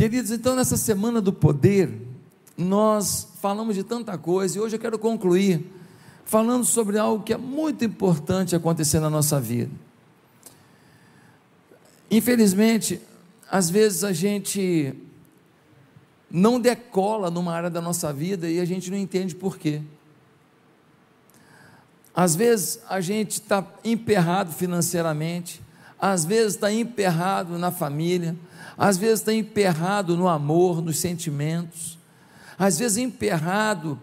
Queridos, então nessa semana do poder, nós falamos de tanta coisa e hoje eu quero concluir falando sobre algo que é muito importante acontecer na nossa vida. Infelizmente, às vezes a gente não decola numa área da nossa vida e a gente não entende por quê. Às vezes a gente está emperrado financeiramente, às vezes está emperrado na família, às vezes está emperrado no amor, nos sentimentos, às vezes emperrado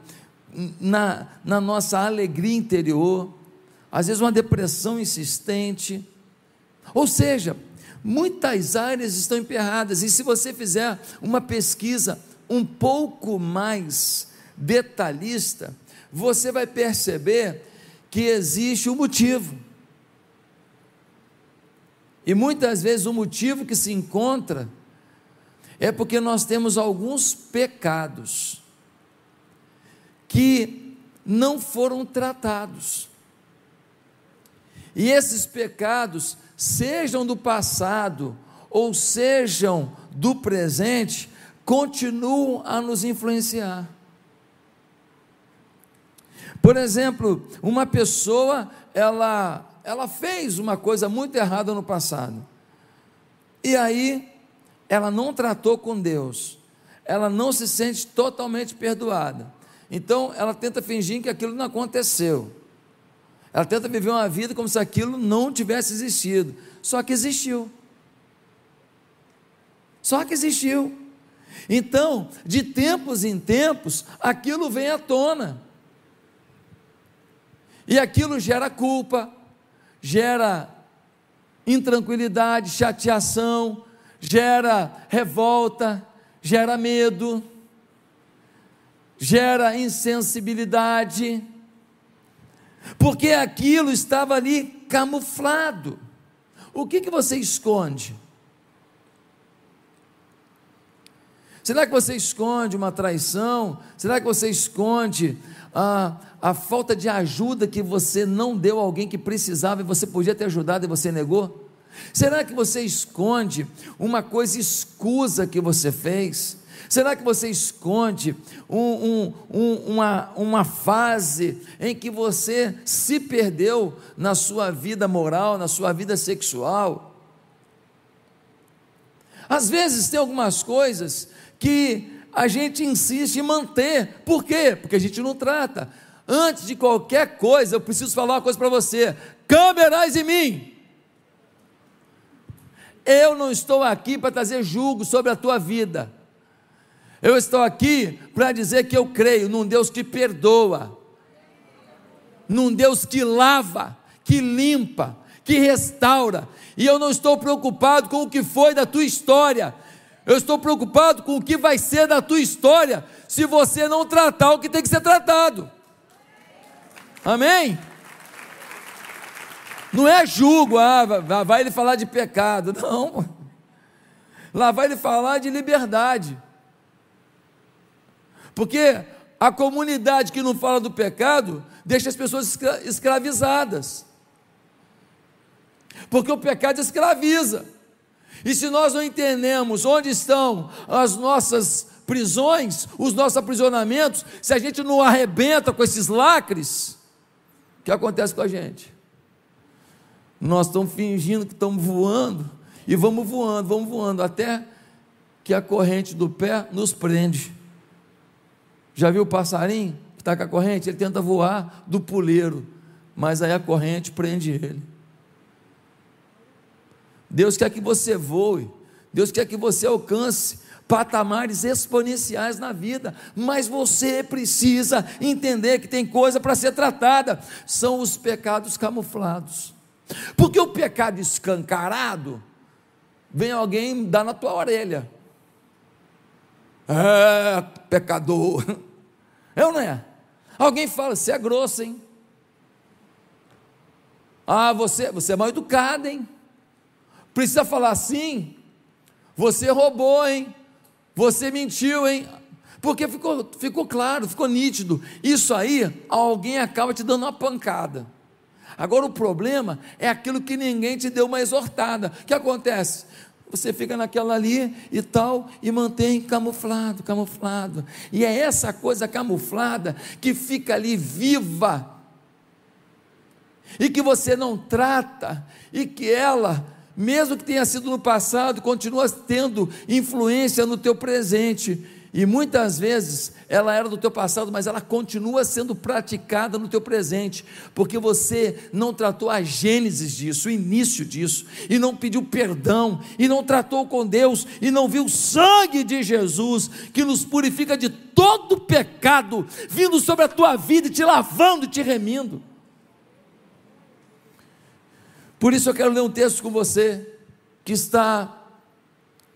na, na nossa alegria interior, às vezes uma depressão insistente. Ou seja, muitas áreas estão emperradas, e se você fizer uma pesquisa um pouco mais detalhista, você vai perceber que existe um motivo. E muitas vezes o motivo que se encontra é porque nós temos alguns pecados que não foram tratados. E esses pecados, sejam do passado ou sejam do presente, continuam a nos influenciar. Por exemplo, uma pessoa, ela, ela fez uma coisa muito errada no passado. E aí, ela não tratou com Deus. Ela não se sente totalmente perdoada. Então, ela tenta fingir que aquilo não aconteceu. Ela tenta viver uma vida como se aquilo não tivesse existido. Só que existiu. Só que existiu. Então, de tempos em tempos, aquilo vem à tona. E aquilo gera culpa, gera intranquilidade, chateação, gera revolta, gera medo, gera insensibilidade, porque aquilo estava ali camuflado. O que, que você esconde? Será que você esconde uma traição? Será que você esconde a, a falta de ajuda que você não deu a alguém que precisava e você podia ter ajudado e você negou? Será que você esconde uma coisa escusa que você fez? Será que você esconde um, um, um, uma, uma fase em que você se perdeu na sua vida moral, na sua vida sexual? Às vezes tem algumas coisas que a gente insiste em manter. Por quê? Porque a gente não trata. Antes de qualquer coisa, eu preciso falar uma coisa para você: câmeras em mim. Eu não estou aqui para trazer julgo sobre a tua vida. Eu estou aqui para dizer que eu creio num Deus que perdoa, num Deus que lava, que limpa, que restaura. E eu não estou preocupado com o que foi da tua história, eu estou preocupado com o que vai ser da tua história se você não tratar o que tem que ser tratado. Amém? Não é julgo, ah, vai ele falar de pecado. Não. Lá vai ele falar de liberdade. Porque a comunidade que não fala do pecado deixa as pessoas escravizadas. Porque o pecado escraviza. E se nós não entendemos onde estão as nossas prisões, os nossos aprisionamentos, se a gente não arrebenta com esses lacres, que acontece com a gente? Nós estamos fingindo que estamos voando e vamos voando, vamos voando até que a corrente do pé nos prende. Já viu o passarinho que está com a corrente? Ele tenta voar do puleiro, mas aí a corrente prende ele. Deus quer que você voe, Deus quer que você alcance patamares exponenciais na vida, mas você precisa entender que tem coisa para ser tratada, são os pecados camuflados. Porque o pecado escancarado, vem alguém dar na tua orelha. É, pecador. É ou não é? Alguém fala, você é grosso, hein? Ah, você, você é mal educado, hein? Precisa falar assim? Você roubou, hein? Você mentiu, hein? Porque ficou, ficou claro, ficou nítido. Isso aí, alguém acaba te dando uma pancada. Agora o problema é aquilo que ninguém te deu uma exortada. O que acontece? você fica naquela ali e tal, e mantém camuflado, camuflado. E é essa coisa camuflada que fica ali viva, e que você não trata, e que ela, mesmo que tenha sido no passado, continua tendo influência no teu presente. E muitas vezes ela era do teu passado, mas ela continua sendo praticada no teu presente, porque você não tratou a gênesis disso, o início disso, e não pediu perdão, e não tratou com Deus, e não viu o sangue de Jesus, que nos purifica de todo pecado, vindo sobre a tua vida e te lavando e te remindo. Por isso eu quero ler um texto com você, que está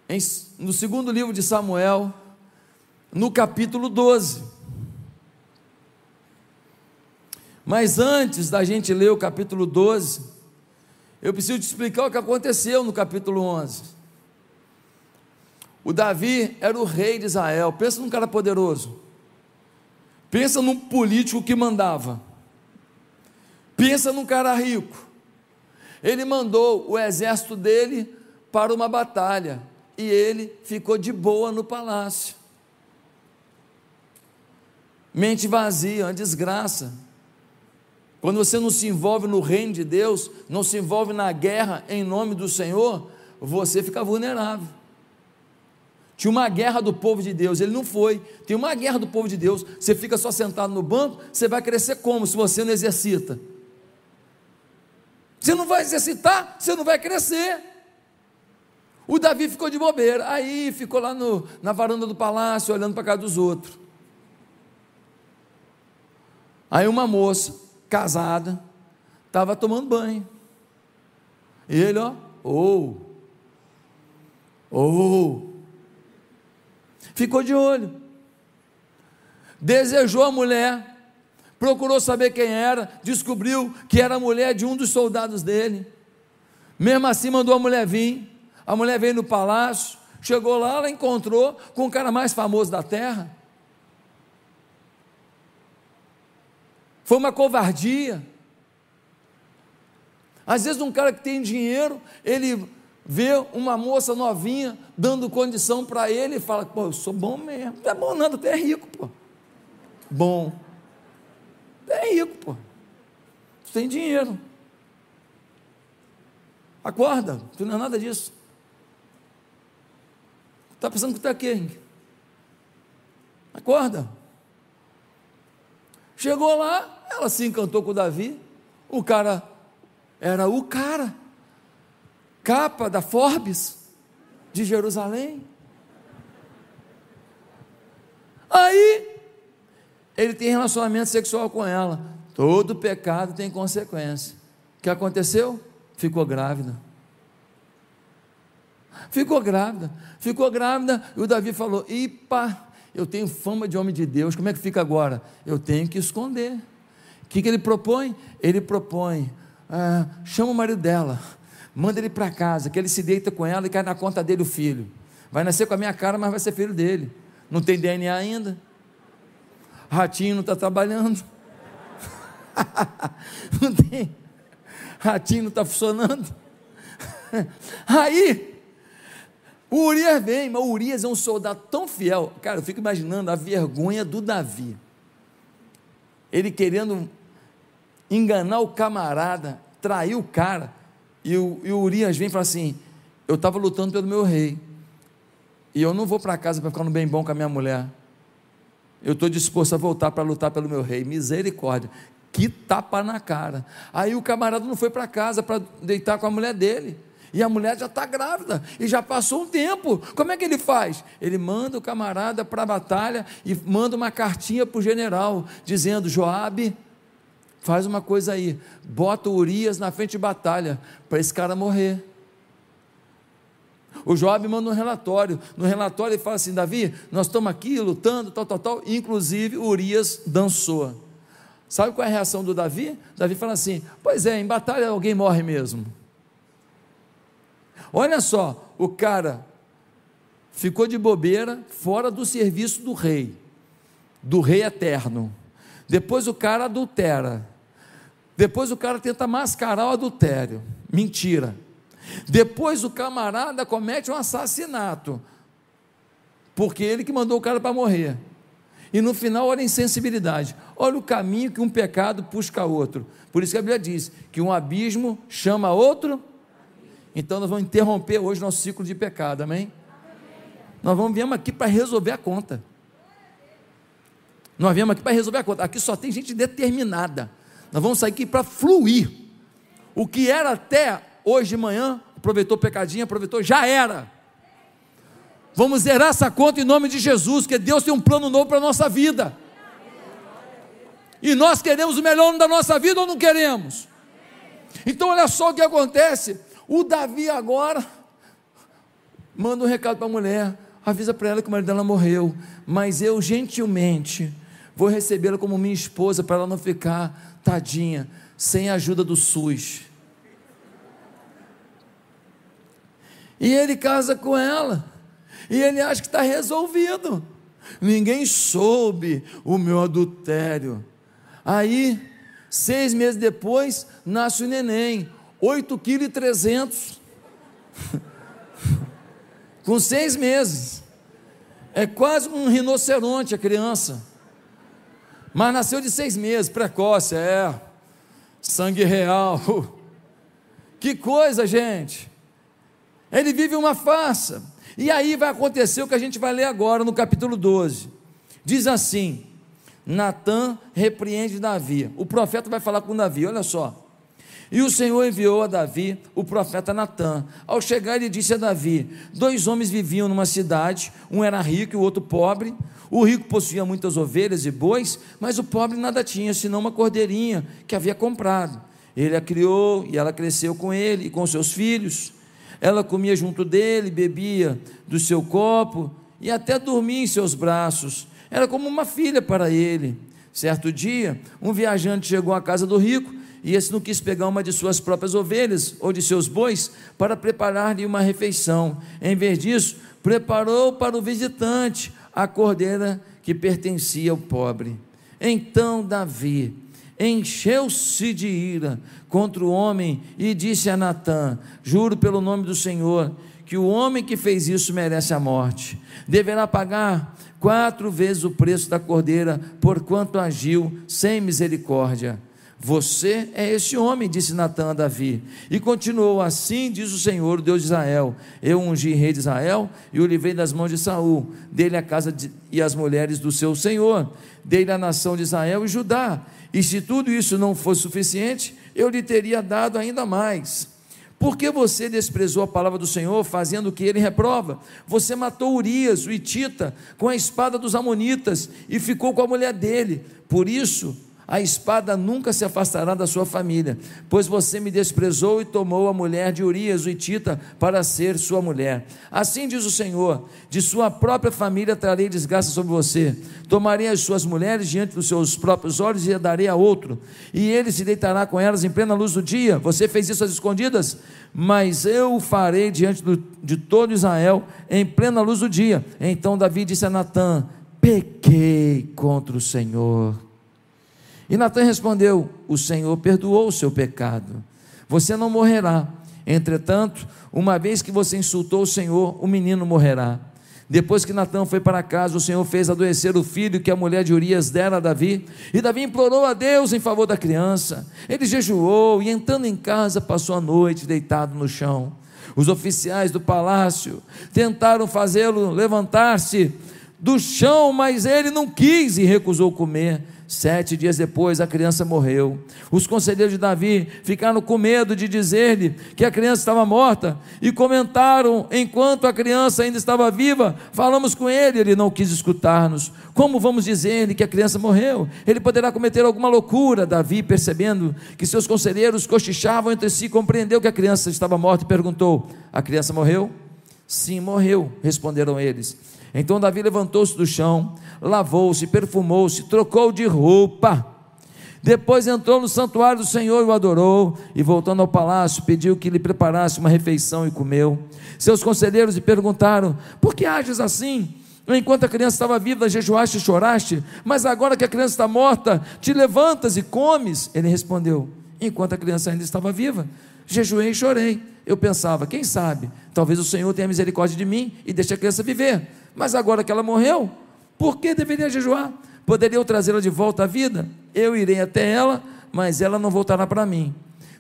em, no segundo livro de Samuel, no capítulo 12. Mas antes da gente ler o capítulo 12, eu preciso te explicar o que aconteceu no capítulo 11. O Davi era o rei de Israel. Pensa num cara poderoso. Pensa num político que mandava. Pensa num cara rico. Ele mandou o exército dele para uma batalha e ele ficou de boa no palácio. Mente vazia, uma desgraça. Quando você não se envolve no reino de Deus, não se envolve na guerra em nome do Senhor, você fica vulnerável. Tinha uma guerra do povo de Deus, ele não foi. Tem uma guerra do povo de Deus. Você fica só sentado no banco, você vai crescer como se você não exercita? Você não vai exercitar, você não vai crescer. O Davi ficou de bobeira, aí ficou lá no, na varanda do palácio, olhando para a casa dos outros. Aí uma moça, casada, estava tomando banho. E ele, ó, ou, oh, ou, oh. ficou de olho. Desejou a mulher, procurou saber quem era, descobriu que era a mulher de um dos soldados dele. Mesmo assim, mandou a mulher vir. A mulher veio no palácio, chegou lá, ela encontrou com o cara mais famoso da terra. Foi uma covardia. Às vezes, um cara que tem dinheiro, ele vê uma moça novinha dando condição para ele e fala: pô, eu sou bom mesmo. Não é bom nada, até rico, pô. Bom. É rico, pô. Tu tem dinheiro. Acorda, tu não é nada disso. Está pensando que está aqui? Acorda. Chegou lá, ela se encantou com o Davi. O cara era o cara. Capa da Forbes de Jerusalém. Aí ele tem relacionamento sexual com ela. Todo pecado tem consequência. O que aconteceu? Ficou grávida. Ficou grávida. Ficou grávida e o Davi falou: Ipa, eu tenho fama de homem de Deus, como é que fica agora? Eu tenho que esconder que, que ele propõe? Ele propõe, ah, chama o marido dela, manda ele para casa, que ele se deita com ela e cai na conta dele o filho. Vai nascer com a minha cara, mas vai ser filho dele. Não tem DNA ainda. Ratinho não está trabalhando. não tem. Ratinho não está funcionando. Aí, o Urias vem, mas o Urias é um soldado tão fiel. Cara, eu fico imaginando a vergonha do Davi. Ele querendo enganar o camarada, trair o cara. E o, e o Urias vem e fala assim: Eu estava lutando pelo meu rei. E eu não vou para casa para ficar no bem bom com a minha mulher. Eu estou disposto a voltar para lutar pelo meu rei. Misericórdia. Que tapa na cara. Aí o camarada não foi para casa para deitar com a mulher dele. E a mulher já está grávida. E já passou um tempo. Como é que ele faz? Ele manda o camarada para a batalha e manda uma cartinha para o general, dizendo: Joabe Faz uma coisa aí, bota o Urias na frente de batalha para esse cara morrer. O Joab manda um relatório. No relatório ele fala assim: Davi, nós estamos aqui lutando, tal, tal, tal. Inclusive Urias dançou. Sabe qual é a reação do Davi? Davi fala assim: Pois é, em batalha alguém morre mesmo. Olha só, o cara ficou de bobeira fora do serviço do rei, do rei eterno. Depois o cara adultera. Depois o cara tenta mascarar o adultério. Mentira. Depois o camarada comete um assassinato, porque ele que mandou o cara para morrer. E no final, olha a insensibilidade. Olha o caminho que um pecado puxa outro. Por isso que a Bíblia diz que um abismo chama outro. Então nós vamos interromper hoje nosso ciclo de pecado, amém? Nós vamos vir aqui para resolver a conta. Nós viemos aqui para resolver a conta. Aqui só tem gente determinada. Nós vamos sair aqui para fluir. O que era até hoje de manhã, aproveitou o pecadinho, aproveitou, já era. Vamos zerar essa conta em nome de Jesus, que Deus tem um plano novo para a nossa vida. E nós queremos o melhor da nossa vida ou não queremos? Então, olha só o que acontece. O Davi agora manda um recado para a mulher, avisa para ela que o marido dela morreu, mas eu gentilmente vou recebê-la como minha esposa para ela não ficar tadinha, sem a ajuda do SUS. E ele casa com ela, e ele acha que está resolvido. Ninguém soube o meu adultério. Aí, seis meses depois, nasce o neném, 8,3 kg. Com seis meses. É quase um rinoceronte a criança. Mas nasceu de seis meses, precoce, é. Sangue real. Que coisa, gente. Ele vive uma farsa. E aí vai acontecer o que a gente vai ler agora no capítulo 12. Diz assim: Natã repreende Davi. O profeta vai falar com Davi, olha só. E o Senhor enviou a Davi o profeta Natã. Ao chegar, ele disse a Davi: Dois homens viviam numa cidade, um era rico e o outro pobre. O rico possuía muitas ovelhas e bois, mas o pobre nada tinha, senão uma cordeirinha que havia comprado. Ele a criou e ela cresceu com ele e com seus filhos. Ela comia junto dele, bebia do seu copo e até dormia em seus braços. Era como uma filha para ele. Certo dia, um viajante chegou à casa do rico e esse não quis pegar uma de suas próprias ovelhas ou de seus bois para preparar-lhe uma refeição. Em vez disso, preparou para o visitante a cordeira que pertencia ao pobre. Então Davi encheu-se de ira contra o homem e disse a Natã: Juro pelo nome do Senhor que o homem que fez isso merece a morte. Deverá pagar quatro vezes o preço da cordeira, porquanto agiu sem misericórdia. Você é esse homem, disse Natan a Davi. E continuou: Assim diz o Senhor, o Deus de Israel: Eu ungi rei de Israel e o livrei das mãos de Saul. Dele a casa de, e as mulheres do seu Senhor. Dele a nação de Israel e Judá. E se tudo isso não fosse suficiente, eu lhe teria dado ainda mais. Porque você desprezou a palavra do Senhor, fazendo o que ele reprova? Você matou Urias, o Itita, com a espada dos Amonitas e ficou com a mulher dele. Por isso, a espada nunca se afastará da sua família, pois você me desprezou e tomou a mulher de Urias, o Itita, para ser sua mulher. Assim diz o Senhor: de sua própria família trarei desgraça sobre você. Tomarei as suas mulheres diante dos seus próprios olhos e a darei a outro, e ele se deitará com elas em plena luz do dia. Você fez isso às escondidas, mas eu o farei diante do, de todo Israel em plena luz do dia. Então Davi disse a Natã: Pequei contra o Senhor e Natan respondeu: O Senhor perdoou o seu pecado. Você não morrerá. Entretanto, uma vez que você insultou o Senhor, o menino morrerá. Depois que Natã foi para casa, o Senhor fez adoecer o filho que a mulher de Urias dera a Davi. E Davi implorou a Deus em favor da criança. Ele jejuou e, entrando em casa, passou a noite deitado no chão. Os oficiais do palácio tentaram fazê-lo levantar-se do chão, mas ele não quis e recusou comer. Sete dias depois, a criança morreu. Os conselheiros de Davi ficaram com medo de dizer-lhe que a criança estava morta e comentaram enquanto a criança ainda estava viva. Falamos com ele, ele não quis escutar-nos. Como vamos dizer-lhe que a criança morreu? Ele poderá cometer alguma loucura. Davi, percebendo que seus conselheiros cochichavam entre si, compreendeu que a criança estava morta e perguntou: A criança morreu? Sim, morreu, responderam eles. Então Davi levantou-se do chão, lavou-se, perfumou-se, trocou de roupa. Depois entrou no santuário do Senhor e o adorou, e voltando ao palácio, pediu que lhe preparasse uma refeição e comeu. Seus conselheiros lhe perguntaram: Por que ages assim? Enquanto a criança estava viva, jejuaste e choraste, mas agora que a criança está morta, te levantas e comes? Ele respondeu: Enquanto a criança ainda estava viva, jejuei e chorei. Eu pensava, quem sabe, talvez o Senhor tenha misericórdia de mim e deixe a criança viver. Mas agora que ela morreu, por que deveria jejuar? Poderia eu trazê-la de volta à vida? Eu irei até ela, mas ela não voltará para mim.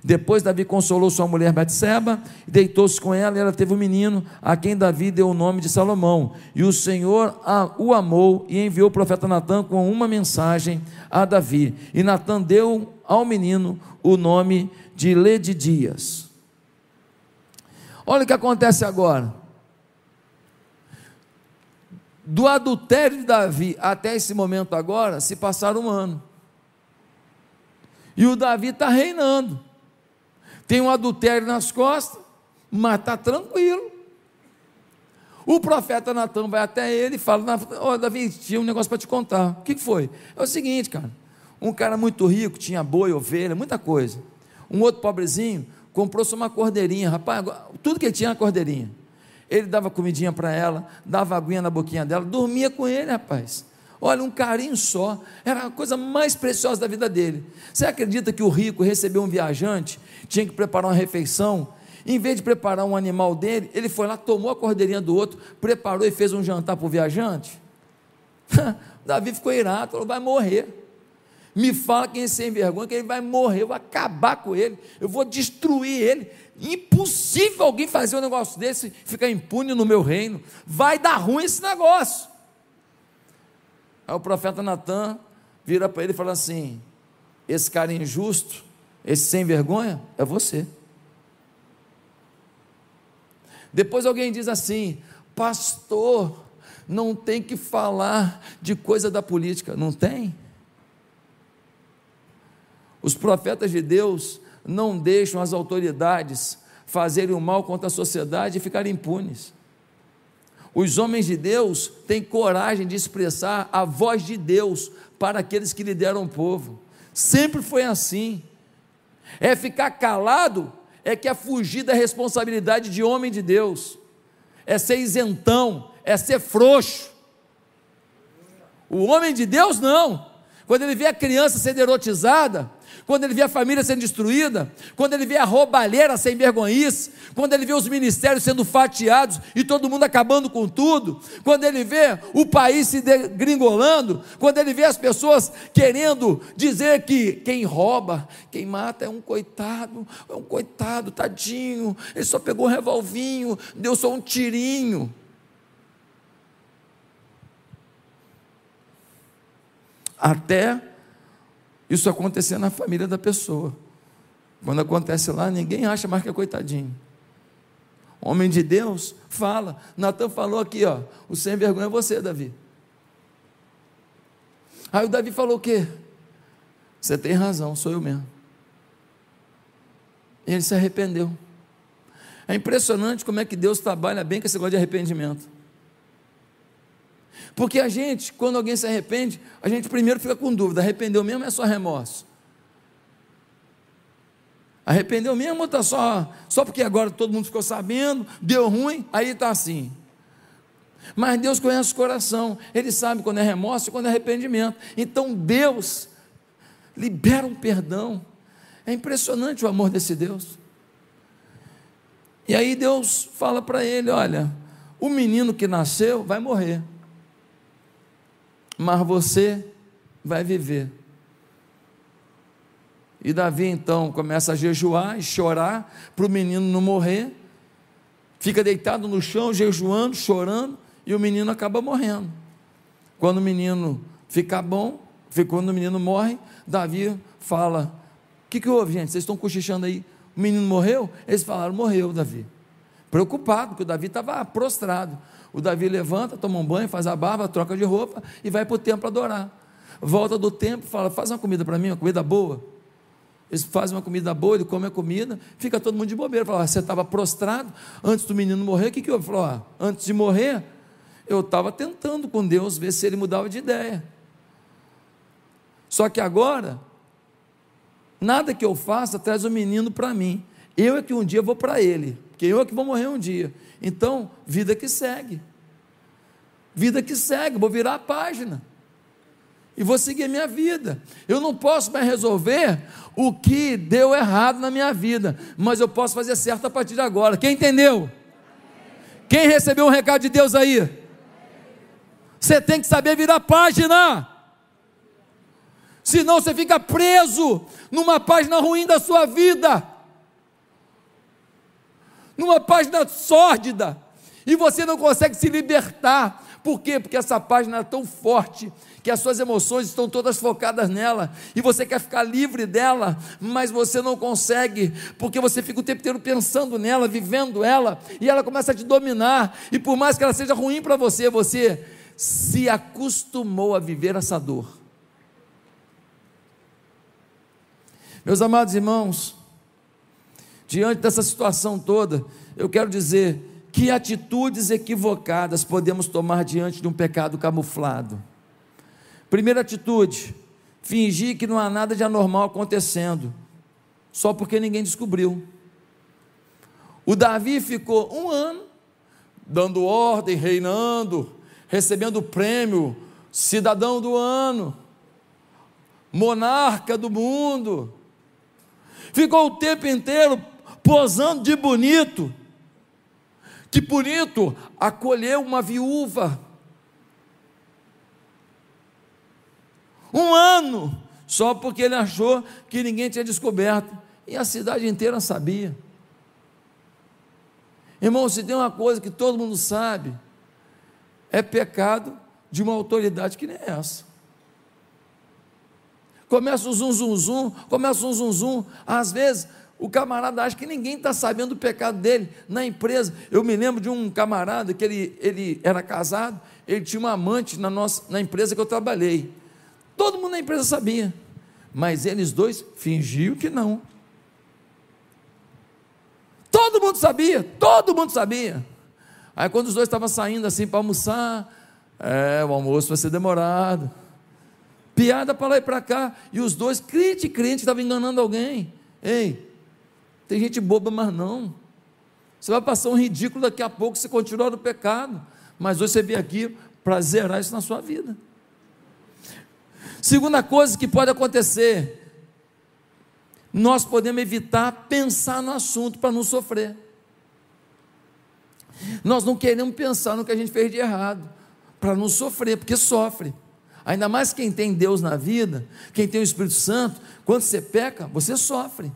Depois Davi consolou sua mulher Batseba, deitou-se com ela e ela teve um menino, a quem Davi deu o nome de Salomão. E o Senhor o amou e enviou o profeta Natã com uma mensagem a Davi. E Natã deu ao menino o nome de Ledidias. Olha o que acontece agora. Do adultério de Davi até esse momento agora, se passaram um ano. E o Davi está reinando. Tem um adultério nas costas, mas está tranquilo. O profeta Natan vai até ele e fala: oh, Davi, tinha um negócio para te contar. O que foi? É o seguinte, cara. Um cara muito rico, tinha boi, ovelha, muita coisa. Um outro pobrezinho comprou-se uma cordeirinha, rapaz, tudo que ele tinha era cordeirinha. Ele dava comidinha para ela, dava aguinha na boquinha dela, dormia com ele, rapaz. Olha, um carinho só, era a coisa mais preciosa da vida dele. Você acredita que o rico recebeu um viajante, tinha que preparar uma refeição? Em vez de preparar um animal dele, ele foi lá, tomou a cordeirinha do outro, preparou e fez um jantar para o viajante? Davi ficou irado, falou: vai morrer. Me fala quem é sem vergonha, que ele vai morrer, eu vou acabar com ele, eu vou destruir ele. Impossível alguém fazer um negócio desse e ficar impune no meu reino. Vai dar ruim esse negócio. Aí o profeta Natan vira para ele e fala assim: Esse cara injusto, esse sem vergonha, é você. Depois alguém diz assim: Pastor, não tem que falar de coisa da política. Não tem? Os profetas de Deus não deixam as autoridades fazerem o mal contra a sociedade e ficarem impunes. Os homens de Deus têm coragem de expressar a voz de Deus para aqueles que lideram o povo. Sempre foi assim. É ficar calado, é que é fugir da responsabilidade de homem de Deus, é ser isentão, é ser frouxo. O homem de Deus não. Quando ele vê a criança sendo erotizada, quando ele vê a família sendo destruída, quando ele vê a roubalheira sem vergonhice, quando ele vê os ministérios sendo fatiados e todo mundo acabando com tudo, quando ele vê o país se degringolando, quando ele vê as pessoas querendo dizer que quem rouba, quem mata é um coitado, é um coitado, tadinho, ele só pegou um revolvinho, deu só um tirinho. Até isso acontecer na família da pessoa. Quando acontece lá, ninguém acha mais que é coitadinho. Homem de Deus fala. Natan falou aqui, ó. O sem vergonha é você, Davi. Aí o Davi falou o quê? Você tem razão, sou eu mesmo. E ele se arrependeu. É impressionante como é que Deus trabalha bem com esse negócio de arrependimento. Porque a gente, quando alguém se arrepende, a gente primeiro fica com dúvida: arrependeu mesmo ou é só remorso? Arrependeu mesmo ou está só, só porque agora todo mundo ficou sabendo, deu ruim, aí está assim. Mas Deus conhece o coração, Ele sabe quando é remorso e quando é arrependimento. Então Deus libera um perdão. É impressionante o amor desse Deus. E aí Deus fala para ele: olha, o menino que nasceu vai morrer mas você vai viver. E Davi então começa a jejuar e chorar para o menino não morrer, fica deitado no chão, jejuando, chorando, e o menino acaba morrendo. Quando o menino fica bom, quando o menino morre, Davi fala: O que, que houve, gente? Vocês estão cochichando aí? O menino morreu? Eles falaram: Morreu, Davi. Preocupado, porque o Davi estava prostrado. O Davi levanta, toma um banho, faz a barba, troca de roupa e vai para o templo adorar. Volta do templo, fala: faz uma comida para mim, uma comida boa. Eles fazem uma comida boa, ele come a comida, fica todo mundo de bobeira. Fala: você estava prostrado antes do menino morrer, o que, que houve? Falou: ah, antes de morrer, eu estava tentando com Deus ver se ele mudava de ideia. Só que agora, nada que eu faça traz o menino para mim. Eu é que um dia vou para ele, porque eu é que vou morrer um dia. Então, vida que segue. Vida que segue, vou virar a página. e vou seguir a minha vida. Eu não posso mais resolver o que deu errado na minha vida, mas eu posso fazer certo a partir de agora. Quem entendeu? Quem recebeu um recado de Deus aí? Você tem que saber virar página. Senão você fica preso numa página ruim da sua vida. Numa página sórdida. E você não consegue se libertar. Por quê? Porque essa página é tão forte que as suas emoções estão todas focadas nela e você quer ficar livre dela, mas você não consegue, porque você fica o tempo inteiro pensando nela, vivendo ela, e ela começa a te dominar. E por mais que ela seja ruim para você, você se acostumou a viver essa dor. Meus amados irmãos, diante dessa situação toda, eu quero dizer que atitudes equivocadas podemos tomar diante de um pecado camuflado? Primeira atitude: fingir que não há nada de anormal acontecendo, só porque ninguém descobriu. O Davi ficou um ano dando ordem, reinando, recebendo o prêmio cidadão do ano, monarca do mundo. Ficou o tempo inteiro posando de bonito, que bonito acolheu uma viúva. Um ano, só porque ele achou que ninguém tinha descoberto. E a cidade inteira sabia. Irmão, se tem uma coisa que todo mundo sabe, é pecado de uma autoridade que nem essa. Começa o zum, zum, zum, começa um zum, zum. Às vezes, o camarada acha que ninguém está sabendo do pecado dele na empresa. Eu me lembro de um camarada que ele, ele era casado, ele tinha uma amante na, nossa, na empresa que eu trabalhei. Todo mundo na empresa sabia, mas eles dois fingiam que não. Todo mundo sabia, todo mundo sabia. Aí quando os dois estavam saindo assim para almoçar, é, o almoço vai ser demorado. Piada para lá e para cá, e os dois, crente, crente, estavam enganando alguém. Ei, tem gente boba, mas não. Você vai passar um ridículo daqui a pouco se continuar no pecado. Mas hoje você veio aqui para zerar isso na sua vida. Segunda coisa que pode acontecer, nós podemos evitar pensar no assunto para não sofrer. Nós não queremos pensar no que a gente fez de errado, para não sofrer, porque sofre. Ainda mais quem tem Deus na vida, quem tem o Espírito Santo, quando você peca, você sofre.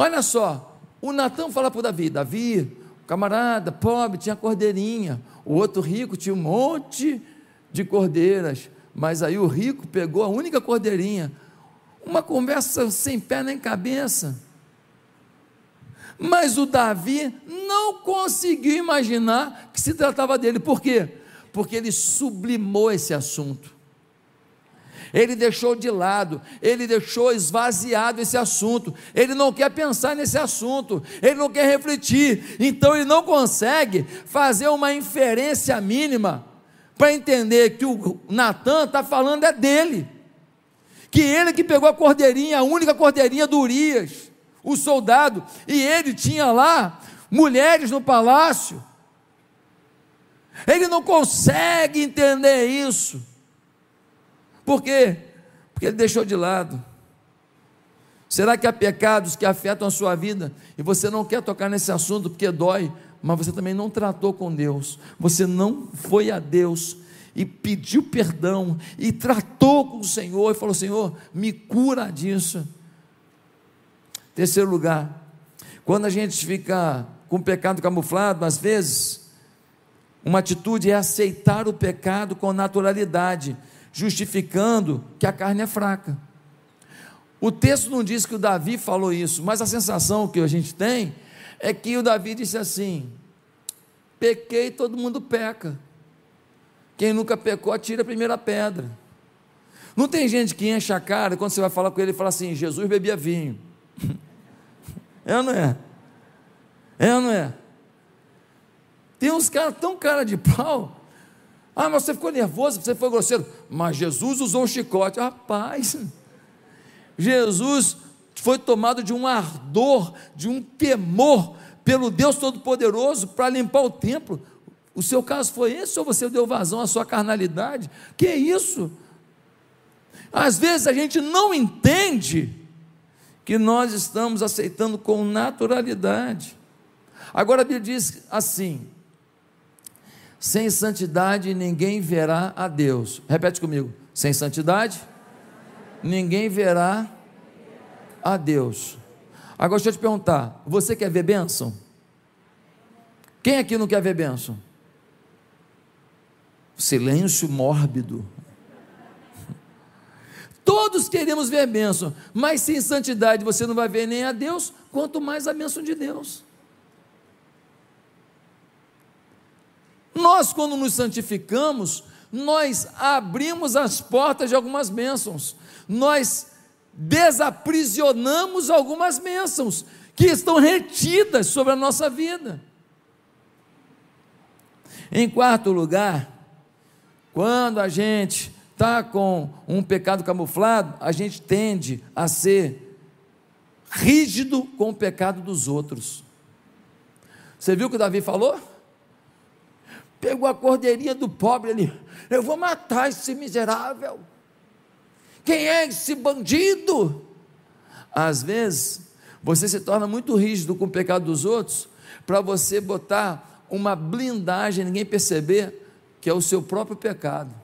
Olha só, o Natan fala para Davi: Davi, camarada pobre tinha cordeirinha, o outro rico tinha um monte de cordeiras, mas aí o rico pegou a única cordeirinha. Uma conversa sem pé nem cabeça. Mas o Davi não conseguiu imaginar que se tratava dele. Por quê? Porque ele sublimou esse assunto ele deixou de lado, ele deixou esvaziado esse assunto, ele não quer pensar nesse assunto, ele não quer refletir, então ele não consegue fazer uma inferência mínima para entender que o Natan está falando é dele, que ele que pegou a cordeirinha, a única cordeirinha do Urias, o soldado, e ele tinha lá mulheres no palácio. Ele não consegue entender isso. Por quê? Porque ele deixou de lado. Será que há pecados que afetam a sua vida e você não quer tocar nesse assunto porque dói, mas você também não tratou com Deus, você não foi a Deus e pediu perdão e tratou com o Senhor e falou: Senhor, me cura disso. Terceiro lugar, quando a gente fica com o pecado camuflado, às vezes, uma atitude é aceitar o pecado com naturalidade justificando que a carne é fraca. O texto não diz que o Davi falou isso, mas a sensação que a gente tem é que o Davi disse assim: pequei, todo mundo peca. Quem nunca pecou, atira a primeira pedra. Não tem gente que enche a cara quando você vai falar com ele e fala assim: Jesus bebia vinho. É ou não é? É ou não é? Tem uns caras tão cara de pau ah, mas você ficou nervoso, você foi grosseiro. Mas Jesus usou o chicote. Rapaz, Jesus foi tomado de um ardor, de um temor pelo Deus Todo-Poderoso para limpar o templo. O seu caso foi esse ou você deu vazão à sua carnalidade? Que é isso? Às vezes a gente não entende que nós estamos aceitando com naturalidade. Agora a Bíblia diz assim: sem santidade ninguém verá a Deus. Repete comigo: sem santidade ninguém verá a Deus. Agora deixa eu te perguntar: você quer ver bênção? Quem aqui não quer ver bênção? Silêncio mórbido. Todos queremos ver bênção, mas sem santidade você não vai ver nem a Deus, quanto mais a bênção de Deus. Nós, quando nos santificamos, nós abrimos as portas de algumas bênçãos, nós desaprisionamos algumas bênçãos que estão retidas sobre a nossa vida. Em quarto lugar, quando a gente está com um pecado camuflado, a gente tende a ser rígido com o pecado dos outros. Você viu o que Davi falou? Pegou a cordeirinha do pobre ali, eu vou matar esse miserável. Quem é esse bandido? Às vezes, você se torna muito rígido com o pecado dos outros, para você botar uma blindagem, ninguém perceber que é o seu próprio pecado.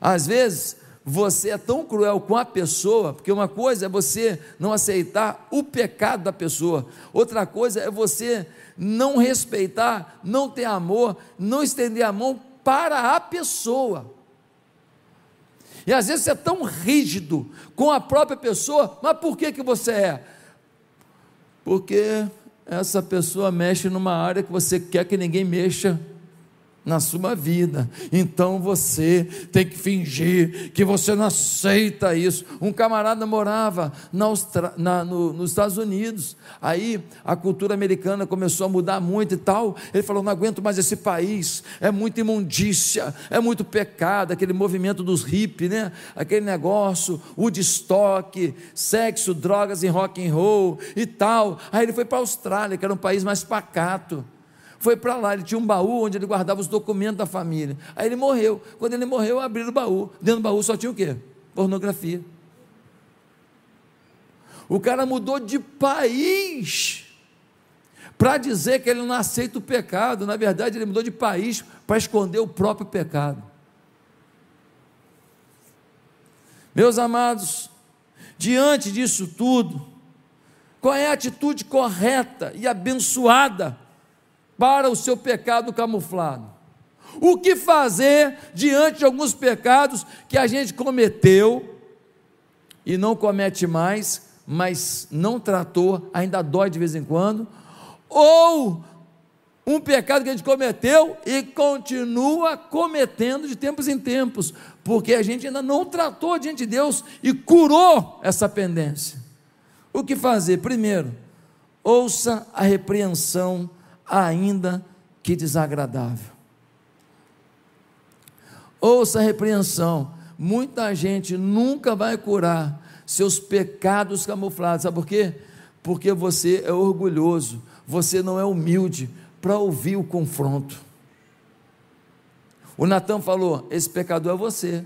Às vezes, você é tão cruel com a pessoa, porque uma coisa é você não aceitar o pecado da pessoa, outra coisa é você não respeitar, não ter amor, não estender a mão para a pessoa. E às vezes você é tão rígido com a própria pessoa, mas por que, que você é? Porque essa pessoa mexe numa área que você quer que ninguém mexa na sua vida. Então você tem que fingir que você não aceita isso. Um camarada morava na Austra... na, no, nos Estados Unidos, aí a cultura americana começou a mudar muito e tal. Ele falou: Não aguento mais esse país, é muita imundícia, é muito pecado. Aquele movimento dos hippies, né? aquele negócio, o de estoque, sexo, drogas e rock and roll e tal. Aí ele foi para a Austrália, que era um país mais pacato foi para lá, ele tinha um baú onde ele guardava os documentos da família. Aí ele morreu. Quando ele morreu, abriram o baú. Dentro do baú só tinha o quê? Pornografia. O cara mudou de país para dizer que ele não aceita o pecado. Na verdade, ele mudou de país para esconder o próprio pecado. Meus amados, diante disso tudo, qual é a atitude correta e abençoada para o seu pecado camuflado. O que fazer diante de alguns pecados que a gente cometeu e não comete mais, mas não tratou, ainda dói de vez em quando, ou um pecado que a gente cometeu e continua cometendo de tempos em tempos, porque a gente ainda não tratou diante de Deus e curou essa pendência. O que fazer? Primeiro, ouça a repreensão ainda que desagradável. Ouça a repreensão. Muita gente nunca vai curar seus pecados camuflados. Sabe por quê? Porque você é orgulhoso, você não é humilde para ouvir o confronto. O Natan falou: Esse pecador é você.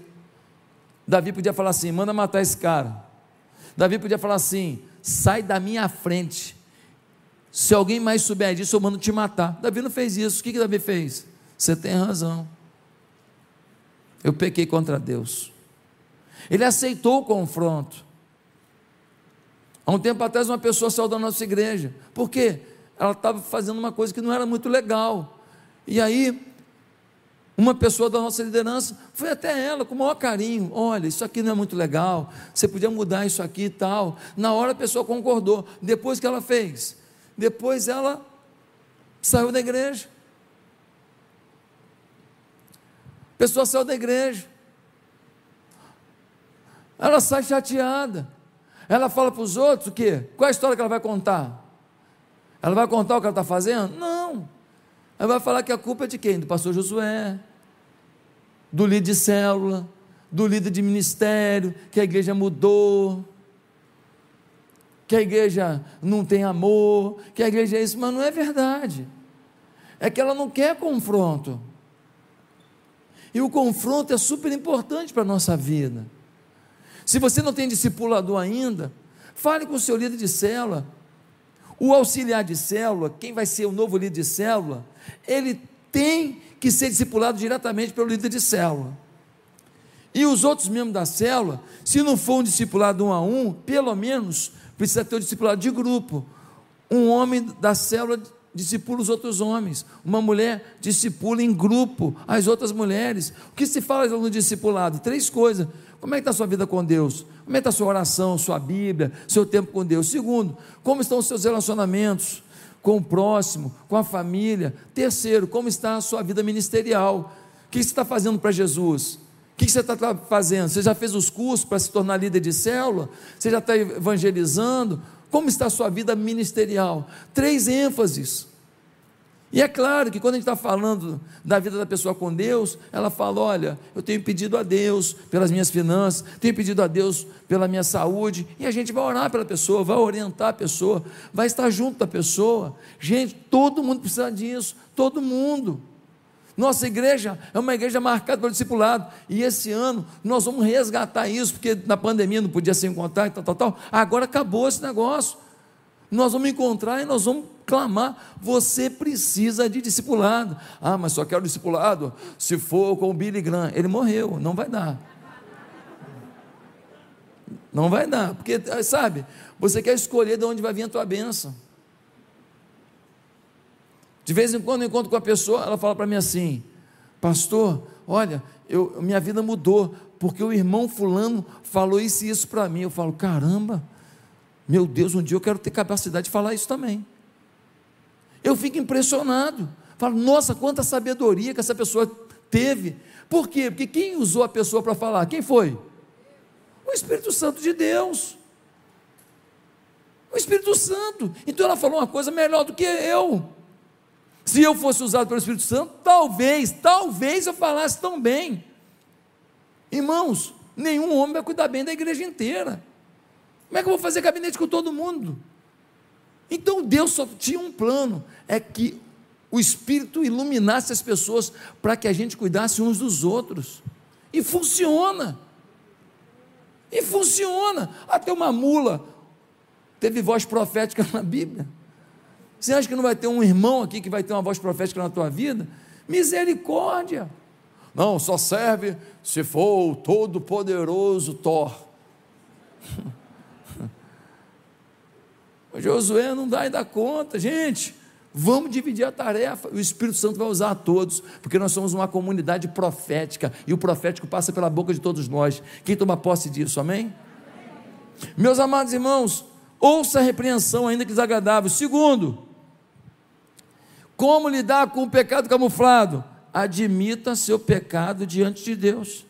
Davi podia falar assim: manda matar esse cara. Davi podia falar assim: sai da minha frente. Se alguém mais souber disso, eu mando te matar. Davi não fez isso. O que, que Davi fez? Você tem razão. Eu pequei contra Deus. Ele aceitou o confronto. Há um tempo atrás, uma pessoa saiu da nossa igreja. Por quê? Ela estava fazendo uma coisa que não era muito legal. E aí, uma pessoa da nossa liderança foi até ela com o maior carinho: olha, isso aqui não é muito legal, você podia mudar isso aqui e tal. Na hora a pessoa concordou. Depois que ela fez? Depois ela saiu da igreja. A pessoa saiu da igreja. Ela sai chateada. Ela fala para os outros o quê? Qual é a história que ela vai contar? Ela vai contar o que ela está fazendo? Não. Ela vai falar que a culpa é de quem? Do pastor Josué, do líder de célula, do líder de ministério, que a igreja mudou que a igreja não tem amor, que a igreja é isso, mas não é verdade. é que ela não quer confronto. E o confronto é super importante para a nossa vida. Se você não tem discipulador ainda, fale com o seu líder de célula. O auxiliar de célula, quem vai ser o novo líder de célula, ele tem que ser discipulado diretamente pelo líder de célula. E os outros membros da célula, se não for um discipulado um a um, pelo menos precisa ter o discipulado de grupo. Um homem da célula discipula os outros homens, uma mulher discipula em grupo as outras mulheres. O que se fala no discipulado? Três coisas. Como é que está a sua vida com Deus? Como é que está a sua oração, sua Bíblia, seu tempo com Deus? Segundo, como estão os seus relacionamentos com o próximo, com a família? Terceiro, como está a sua vida ministerial? O que você está fazendo para Jesus? Que você está fazendo? Você já fez os cursos para se tornar líder de célula? Você já está evangelizando? Como está a sua vida ministerial? Três ênfases. E é claro que quando a gente está falando da vida da pessoa com Deus, ela fala: olha, eu tenho pedido a Deus pelas minhas finanças, tenho pedido a Deus pela minha saúde, e a gente vai orar pela pessoa, vai orientar a pessoa, vai estar junto da pessoa. Gente, todo mundo precisa disso, todo mundo. Nossa igreja é uma igreja marcada pelo discipulado. E esse ano nós vamos resgatar isso, porque na pandemia não podia se encontrar e tal, tal, tal. Agora acabou esse negócio. Nós vamos encontrar e nós vamos clamar. Você precisa de discipulado. Ah, mas só quero discipulado se for com o Billy Graham. Ele morreu, não vai dar. Não vai dar, porque, sabe, você quer escolher de onde vai vir a tua bênção. De vez em quando eu encontro com a pessoa, ela fala para mim assim: Pastor, olha, eu, minha vida mudou, porque o irmão Fulano falou isso e isso para mim. Eu falo: Caramba, meu Deus, um dia eu quero ter capacidade de falar isso também. Eu fico impressionado. Falo, nossa, quanta sabedoria que essa pessoa teve. Por quê? Porque quem usou a pessoa para falar? Quem foi? O Espírito Santo de Deus. O Espírito Santo. Então ela falou uma coisa melhor do que eu. Se eu fosse usado pelo Espírito Santo, talvez, talvez eu falasse tão bem. Irmãos, nenhum homem vai cuidar bem da igreja inteira. Como é que eu vou fazer gabinete com todo mundo? Então Deus só tinha um plano: é que o Espírito iluminasse as pessoas para que a gente cuidasse uns dos outros. E funciona. E funciona. Até uma mula teve voz profética na Bíblia. Você acha que não vai ter um irmão aqui que vai ter uma voz profética na tua vida? Misericórdia. Não, só serve se for o todo-poderoso Thor. Josué não dá e dá conta, gente. Vamos dividir a tarefa. O Espírito Santo vai usar a todos, porque nós somos uma comunidade profética e o profético passa pela boca de todos nós. Quem toma posse disso, amém? amém. Meus amados irmãos, ouça a repreensão, ainda que desagradável. Segundo, como lidar com o pecado camuflado? Admita seu pecado diante de Deus.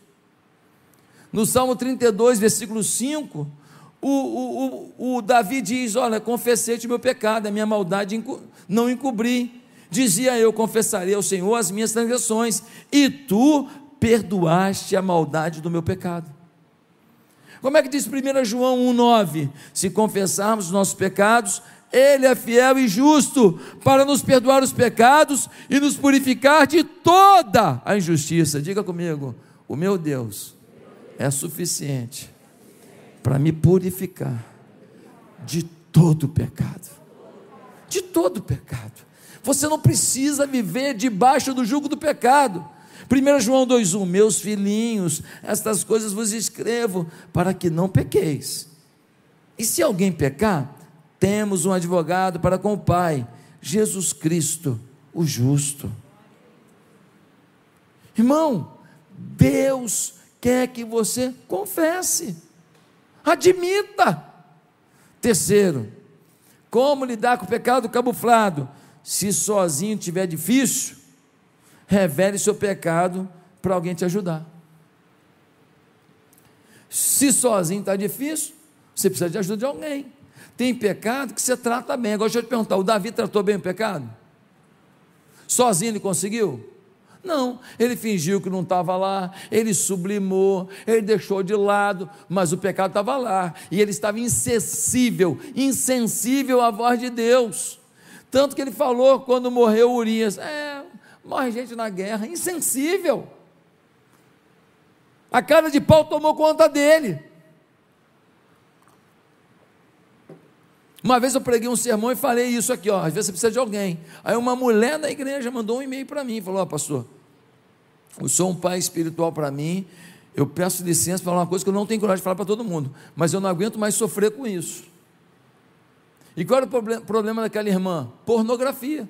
No Salmo 32, versículo 5, o, o, o, o Davi diz: Olha, confessei-te meu pecado, a minha maldade não encobri. Dizia eu: Confessarei ao Senhor as minhas transgressões, e tu perdoaste a maldade do meu pecado. Como é que diz 1 João 1,9? Se confessarmos os nossos pecados, ele é fiel e justo para nos perdoar os pecados e nos purificar de toda a injustiça. Diga comigo: o meu Deus é suficiente para me purificar de todo pecado. De todo pecado. Você não precisa viver debaixo do jugo do pecado. 1 João 2,1: Meus filhinhos, estas coisas vos escrevo para que não pequeis. E se alguém pecar, temos um advogado para com o Pai, Jesus Cristo, o justo. Irmão, Deus quer que você confesse, admita. Terceiro, como lidar com o pecado camuflado? Se sozinho tiver difícil, revele seu pecado para alguém te ajudar. Se sozinho está difícil, você precisa de ajuda de alguém. Tem pecado que você trata bem. Agora deixa eu te perguntar: o Davi tratou bem o pecado? Sozinho ele conseguiu? Não, ele fingiu que não estava lá, ele sublimou, ele deixou de lado, mas o pecado estava lá, e ele estava insensível, insensível à voz de Deus. Tanto que ele falou quando morreu Urias: É, morre gente na guerra, insensível. A cara de pau tomou conta dele. Uma vez eu preguei um sermão e falei isso aqui, ó, às vezes você precisa de alguém. Aí uma mulher da igreja mandou um e-mail para mim, falou: ó, pastor, eu sou um pai espiritual para mim, eu peço licença para falar uma coisa que eu não tenho coragem de falar para todo mundo, mas eu não aguento mais sofrer com isso. E qual era o problema daquela irmã? Pornografia.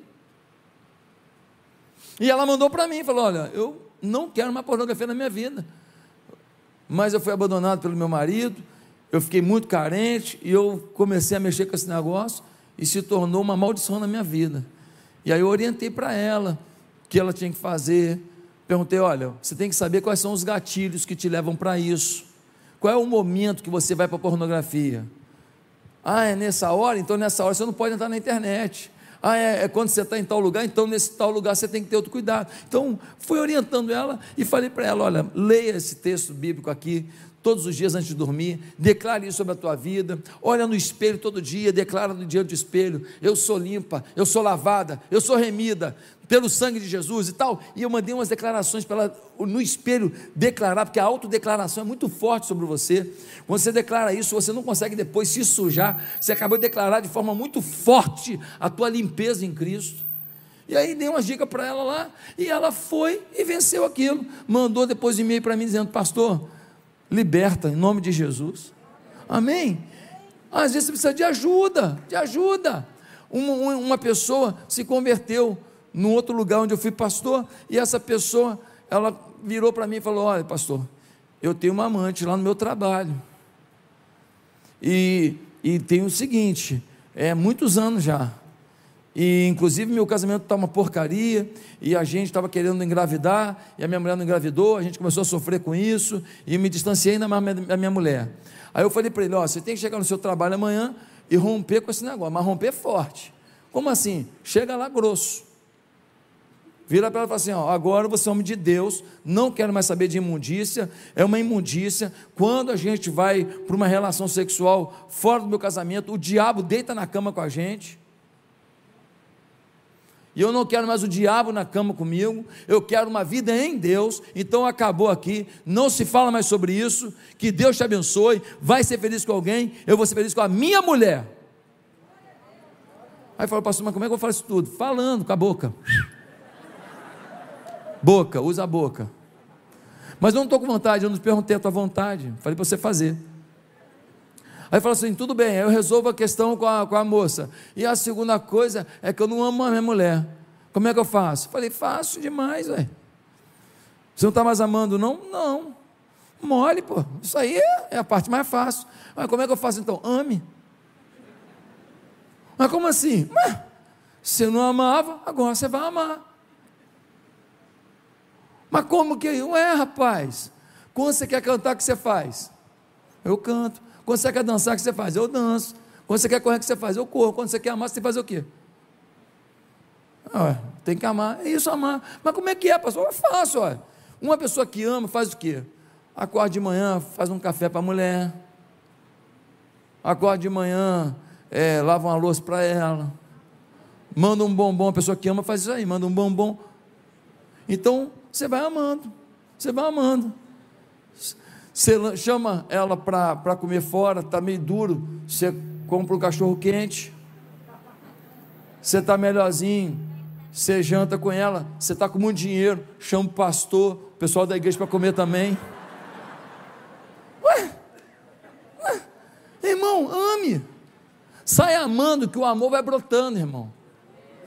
E ela mandou para mim, falou: olha, eu não quero mais pornografia na minha vida. Mas eu fui abandonado pelo meu marido, eu fiquei muito carente e eu comecei a mexer com esse negócio e se tornou uma maldição na minha vida. E aí eu orientei para ela o que ela tinha que fazer. Perguntei: olha, você tem que saber quais são os gatilhos que te levam para isso. Qual é o momento que você vai para a pornografia? Ah, é nessa hora? Então nessa hora você não pode entrar na internet. Ah, é, é quando você está em tal lugar, então nesse tal lugar você tem que ter outro cuidado. Então, fui orientando ela e falei para ela: olha, leia esse texto bíblico aqui, todos os dias antes de dormir, declare isso sobre a tua vida, olha no espelho todo dia, declara no diante do espelho, eu sou limpa, eu sou lavada, eu sou remida pelo sangue de Jesus e tal, e eu mandei umas declarações para ela no espelho declarar, porque a autodeclaração é muito forte sobre você, quando você declara isso, você não consegue depois se sujar, você acabou de declarar de forma muito forte a tua limpeza em Cristo, e aí dei umas dicas para ela lá, e ela foi e venceu aquilo, mandou depois e-mail para mim dizendo, pastor, liberta em nome de Jesus. Amém? Às vezes você precisa de ajuda, de ajuda. Uma, uma pessoa se converteu no outro lugar onde eu fui pastor, e essa pessoa, ela virou para mim e falou: Olha, pastor, eu tenho uma amante lá no meu trabalho. E, e tem o seguinte, é muitos anos já. E inclusive meu casamento está uma porcaria, e a gente estava querendo engravidar, e a minha mulher não engravidou, a gente começou a sofrer com isso, e me distanciei da minha, mulher. Aí eu falei para ele: ó, você tem que chegar no seu trabalho amanhã e romper com esse negócio, mas romper forte. Como assim? Chega lá grosso. Vira para ela e fala assim: ó, agora você é homem de Deus, não quero mais saber de imundícia, é uma imundícia. Quando a gente vai para uma relação sexual fora do meu casamento, o diabo deita na cama com a gente e eu não quero mais o diabo na cama comigo, eu quero uma vida em Deus, então acabou aqui, não se fala mais sobre isso, que Deus te abençoe, vai ser feliz com alguém, eu vou ser feliz com a minha mulher. Aí falou, pastor, mas como é que eu faço isso tudo? Falando com a boca. Boca, usa a boca. Mas eu não estou com vontade, eu não te perguntei a tua vontade, falei para você fazer. Aí falou assim: tudo bem, eu resolvo a questão com a, com a moça. E a segunda coisa é que eu não amo a minha mulher. Como é que eu faço? Falei: fácil demais, velho. Você não está mais amando, não? Não. Mole, pô. Isso aí é, é a parte mais fácil. Mas como é que eu faço então? Ame. Mas como assim? Mas, você não amava, agora você vai amar. Mas como que? Ué, rapaz. Quando você quer cantar, o que você faz? Eu canto. Quando você quer dançar, o que você faz? Eu danço. Quando você quer correr, o que você faz? Eu corro. Quando você quer amar, você tem que fazer o quê? Ah, tem que amar. É isso, amar. Mas como é que é, pastor? É fácil, olha. Uma pessoa que ama faz o quê? Acorda de manhã, faz um café para a mulher. Acorda de manhã, é, lava uma louça para ela. Manda um bombom. A pessoa que ama faz isso aí, manda um bombom. Então, você vai amando. Você vai amando. Você chama ela para comer fora, está meio duro, você compra um cachorro quente. Você está melhorzinho, você janta com ela, você está com muito dinheiro, chama o pastor, o pessoal da igreja para comer também. Ué, ué, irmão, ame. Sai amando, que o amor vai brotando, irmão.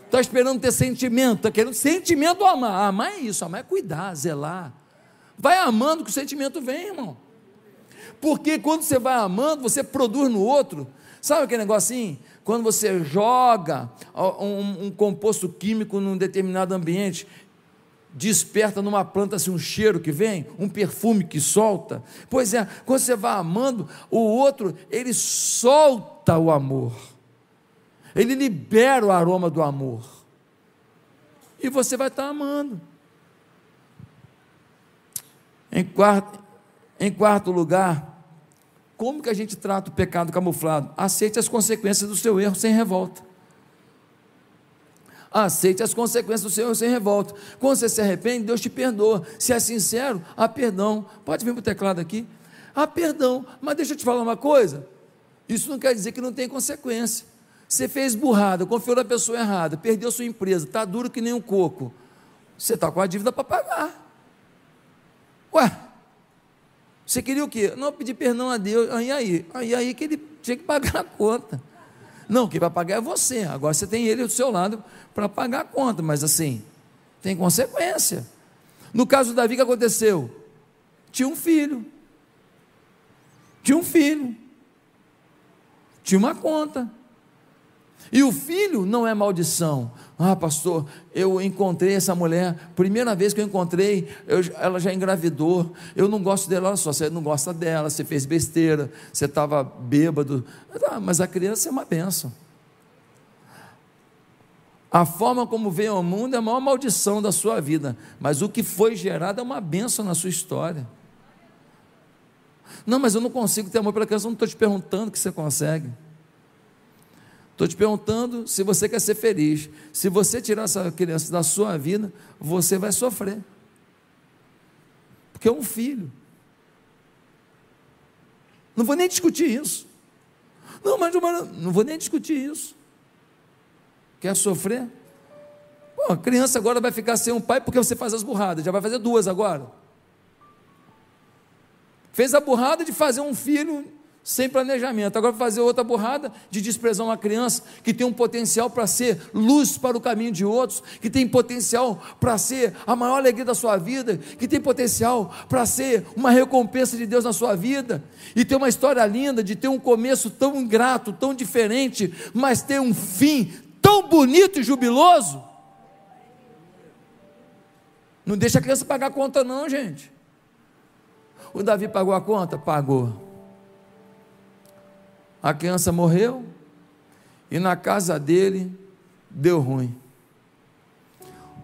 Está esperando ter sentimento, está querendo sentimento amar. Amar é isso, amar é cuidar, zelar. Vai amando que o sentimento vem, irmão. Porque quando você vai amando, você produz no outro. Sabe aquele negocinho? Quando você joga um, um composto químico num determinado ambiente, desperta numa planta assim, um cheiro que vem, um perfume que solta. Pois é, quando você vai amando, o outro, ele solta o amor. Ele libera o aroma do amor. E você vai estar amando. Em quarto, em quarto lugar, como que a gente trata o pecado camuflado? Aceite as consequências do seu erro sem revolta. aceite as consequências do Senhor sem revolta. Quando você se arrepende, Deus te perdoa. Se é sincero, há perdão. Pode vir para o teclado aqui. Há perdão. Mas deixa eu te falar uma coisa. Isso não quer dizer que não tem consequência. Você fez burrada, confiou na pessoa errada, perdeu sua empresa, está duro que nem um coco. Você está com a dívida para pagar. Ué, você queria o quê? Não, pedir perdão a Deus. Aí, aí, aí, aí que ele tinha que pagar a conta. Não, quem vai pagar é você. Agora você tem ele do seu lado para pagar a conta, mas assim, tem consequência. No caso do Davi, o que aconteceu? Tinha um filho. Tinha um filho. Tinha uma conta. E o filho não é maldição. Ah, pastor, eu encontrei essa mulher, primeira vez que eu encontrei, eu, ela já engravidou. Eu não gosto dela, olha só, você não gosta dela, você fez besteira, você estava bêbado. Ah, mas a criança é uma benção. A forma como veio ao mundo é a maior maldição da sua vida, mas o que foi gerado é uma benção na sua história. Não, mas eu não consigo ter amor pela criança, eu não estou te perguntando que você consegue. Estou te perguntando se você quer ser feliz. Se você tirar essa criança da sua vida, você vai sofrer. Porque é um filho. Não vou nem discutir isso. Não, mas não vou nem discutir isso. Quer sofrer? Pô, a criança agora vai ficar sem um pai porque você faz as burradas. Já vai fazer duas agora. Fez a burrada de fazer um filho sem planejamento. Agora fazer outra burrada de desprezar uma criança que tem um potencial para ser luz para o caminho de outros, que tem potencial para ser a maior alegria da sua vida, que tem potencial para ser uma recompensa de Deus na sua vida, e ter uma história linda de ter um começo tão ingrato, tão diferente, mas ter um fim tão bonito e jubiloso. Não deixa a criança pagar a conta, não, gente. O Davi pagou a conta? Pagou a criança morreu e na casa dele deu ruim.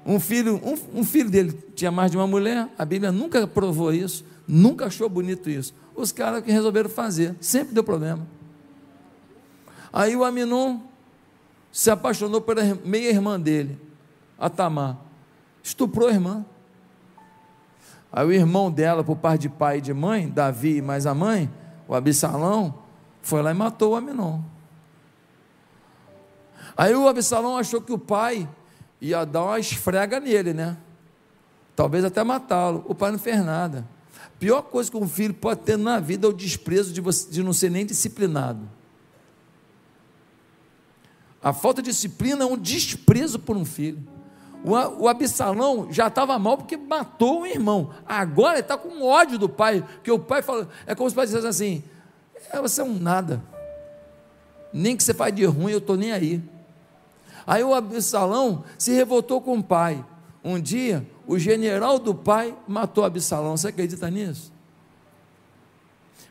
Um filho, um, um, filho dele tinha mais de uma mulher, a Bíblia nunca provou isso, nunca achou bonito isso. Os caras que resolveram fazer, sempre deu problema. Aí o Aminon se apaixonou pela meia-irmã dele, a Tamar. Estuprou a irmã. Aí o irmão dela, por parte de pai e de mãe, Davi mais a mãe, o Absalão, foi lá e matou o Aminon. Aí o Absalão achou que o pai ia dar uma esfrega nele, né? Talvez até matá-lo. O pai não fez nada. Pior coisa que um filho pode ter na vida é o desprezo de, você, de não ser nem disciplinado. A falta de disciplina é um desprezo por um filho. O, o Absalão já estava mal porque matou o irmão. Agora ele está com ódio do pai. Porque o pai fala. É como se o pai dissesse assim: é, você é um nada. Nem que você faz de ruim, eu estou nem aí. Aí o Absalão se revoltou com o pai. Um dia, o general do pai matou Absalão. Você acredita nisso?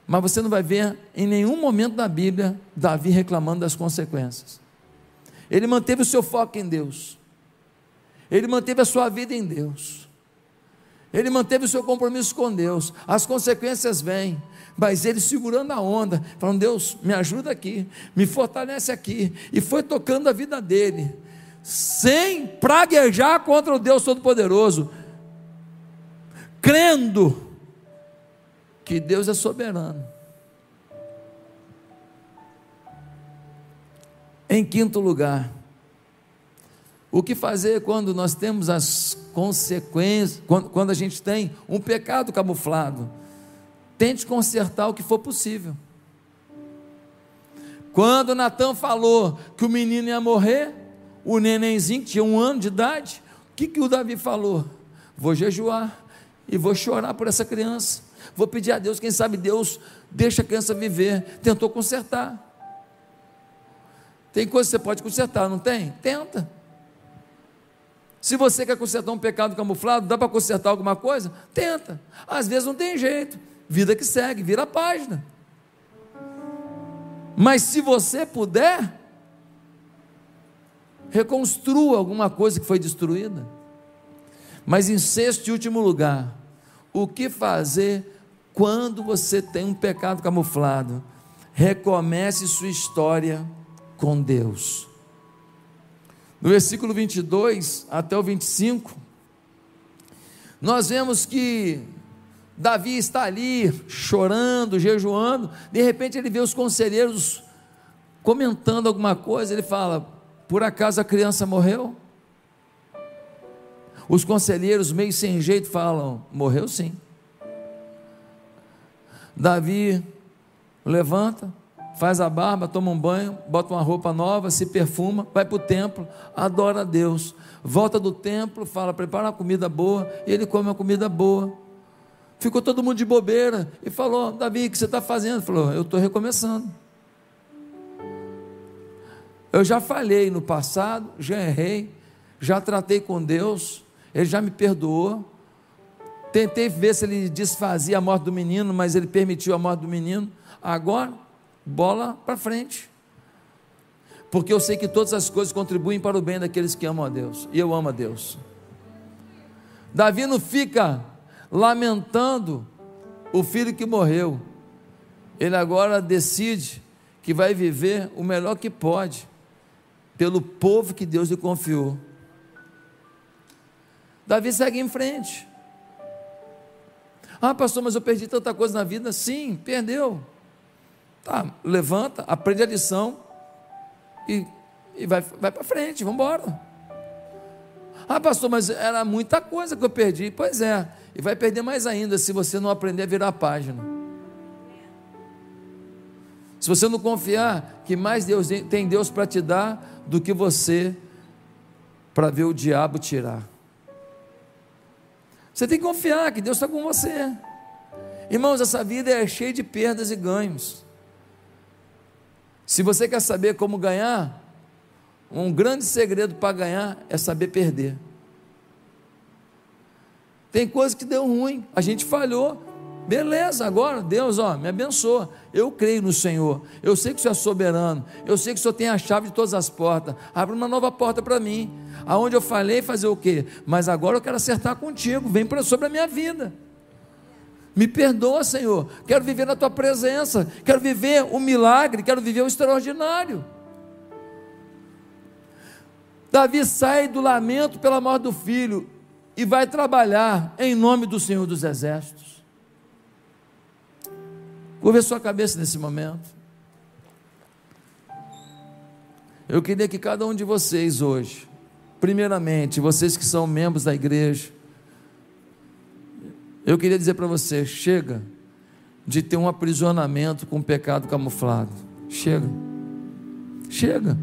Mas você não vai ver em nenhum momento da Bíblia Davi reclamando das consequências. Ele manteve o seu foco em Deus. Ele manteve a sua vida em Deus. Ele manteve o seu compromisso com Deus. As consequências vêm mas ele segurando a onda, falando: Deus, me ajuda aqui, me fortalece aqui, e foi tocando a vida dele, sem praguejar contra o Deus Todo-Poderoso, crendo que Deus é soberano. Em quinto lugar, o que fazer quando nós temos as consequências, quando, quando a gente tem um pecado camuflado? Tente consertar o que for possível. Quando Natan falou que o menino ia morrer, o nenenzinho tinha um ano de idade, o que, que o Davi falou? Vou jejuar e vou chorar por essa criança. Vou pedir a Deus, quem sabe Deus deixa a criança viver. Tentou consertar. Tem coisa que você pode consertar, não tem? Tenta. Se você quer consertar um pecado camuflado, dá para consertar alguma coisa? Tenta. Às vezes não tem jeito vida que segue, vira a página. Mas se você puder, reconstrua alguma coisa que foi destruída. Mas em sexto e último lugar, o que fazer quando você tem um pecado camuflado? Recomece sua história com Deus. no versículo 22 até o 25, nós vemos que Davi está ali chorando, jejuando, de repente ele vê os conselheiros comentando alguma coisa, ele fala: Por acaso a criança morreu? Os conselheiros, meio sem jeito, falam: Morreu sim. Davi levanta, faz a barba, toma um banho, bota uma roupa nova, se perfuma, vai para o templo, adora a Deus. Volta do templo, fala: Prepara uma comida boa, e ele come uma comida boa. Ficou todo mundo de bobeira e falou: Davi, o que você está fazendo? Ele falou: Eu estou recomeçando. Eu já falhei no passado, já errei, já tratei com Deus, Ele já me perdoou. Tentei ver se ele desfazia a morte do menino, mas ele permitiu a morte do menino. Agora, bola para frente. Porque eu sei que todas as coisas contribuem para o bem daqueles que amam a Deus. E eu amo a Deus. Davi não fica lamentando o filho que morreu. Ele agora decide que vai viver o melhor que pode pelo povo que Deus lhe confiou. Davi segue em frente. Ah, pastor, mas eu perdi tanta coisa na vida. Sim, perdeu. Tá, levanta, aprende a lição e, e vai, vai para frente, vamos embora. Ah, pastor, mas era muita coisa que eu perdi. Pois é, e vai perder mais ainda se você não aprender a virar a página. Se você não confiar que mais Deus tem Deus para te dar do que você para ver o diabo tirar. Você tem que confiar que Deus está com você. Irmãos, essa vida é cheia de perdas e ganhos. Se você quer saber como ganhar, um grande segredo para ganhar é saber perder. Tem coisa que deu ruim, a gente falhou, Beleza, agora Deus, ó, me abençoa. Eu creio no Senhor. Eu sei que o Senhor é soberano. Eu sei que o Senhor tem a chave de todas as portas. Abre uma nova porta para mim. Aonde eu falei fazer o quê? Mas agora eu quero acertar contigo. Vem para sobre a minha vida. Me perdoa, Senhor. Quero viver na tua presença. Quero viver o milagre, quero viver o extraordinário. Davi sai do lamento pela morte do filho e vai trabalhar em nome do Senhor dos Exércitos. Curva sua cabeça nesse momento. Eu queria que cada um de vocês hoje, primeiramente, vocês que são membros da igreja, eu queria dizer para vocês: chega de ter um aprisionamento com o pecado camuflado. Chega. Chega.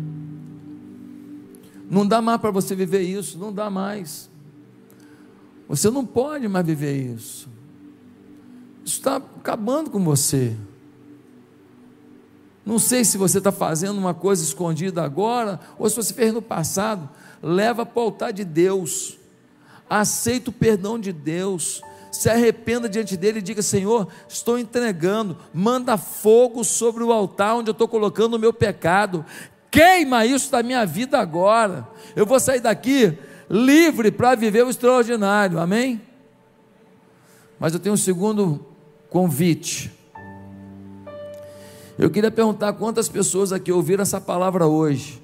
Não dá mais para você viver isso, não dá mais. Você não pode mais viver isso. Isso está acabando com você. Não sei se você está fazendo uma coisa escondida agora, ou se você fez no passado. Leva para o altar de Deus. Aceita o perdão de Deus. Se arrependa diante dele e diga: Senhor, estou entregando. Manda fogo sobre o altar onde eu estou colocando o meu pecado. Queima isso da minha vida agora. Eu vou sair daqui livre para viver o extraordinário. Amém? Mas eu tenho um segundo convite. Eu queria perguntar quantas pessoas aqui ouviram essa palavra hoje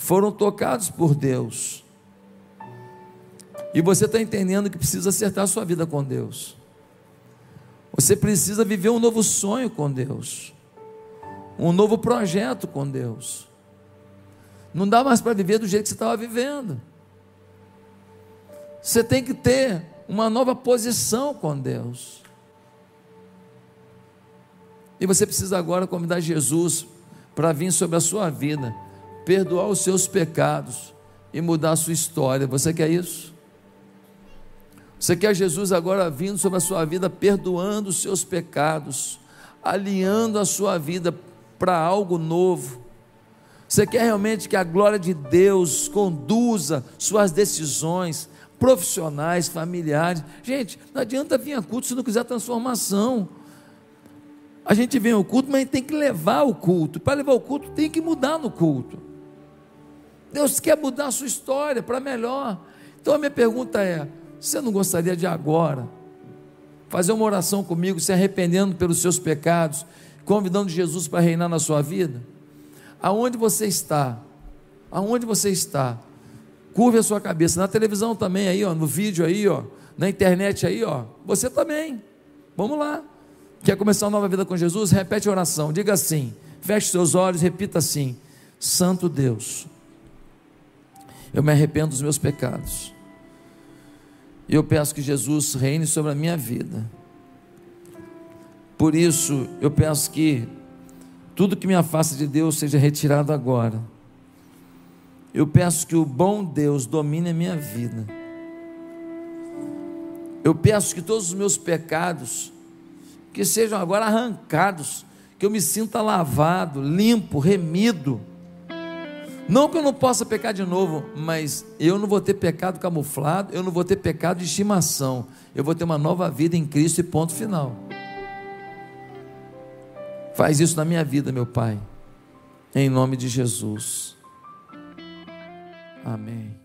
foram tocados por Deus. E você está entendendo que precisa acertar a sua vida com Deus. Você precisa viver um novo sonho com Deus. Um novo projeto com Deus. Não dá mais para viver do jeito que você estava vivendo. Você tem que ter uma nova posição com Deus. E você precisa agora convidar Jesus para vir sobre a sua vida, perdoar os seus pecados e mudar a sua história. Você quer isso? Você quer Jesus agora vindo sobre a sua vida, perdoando os seus pecados, alinhando a sua vida para algo novo. Você quer realmente que a glória de Deus conduza suas decisões profissionais, familiares. Gente, não adianta vir a culto se não quiser transformação. A gente vem ao culto, mas tem que levar o culto. Para levar o culto, tem que mudar no culto. Deus quer mudar a sua história para melhor. Então a minha pergunta é: você não gostaria de agora fazer uma oração comigo, se arrependendo pelos seus pecados, convidando Jesus para reinar na sua vida? Aonde você está? aonde você está. Curve a sua cabeça. Na televisão também, aí, ó, no vídeo aí, ó, na internet aí, ó. Você também. Vamos lá. Quer começar uma nova vida com Jesus? Repete a oração. Diga assim. Feche seus olhos, repita assim: Santo Deus, eu me arrependo dos meus pecados. E eu peço que Jesus reine sobre a minha vida. Por isso, eu peço que tudo que me afasta de Deus seja retirado agora. Eu peço que o bom Deus domine a minha vida. Eu peço que todos os meus pecados que sejam agora arrancados, que eu me sinta lavado, limpo, remido. Não que eu não possa pecar de novo, mas eu não vou ter pecado camuflado, eu não vou ter pecado de estimação. Eu vou ter uma nova vida em Cristo e ponto final. Faz isso na minha vida, meu Pai. Em nome de Jesus. Amém.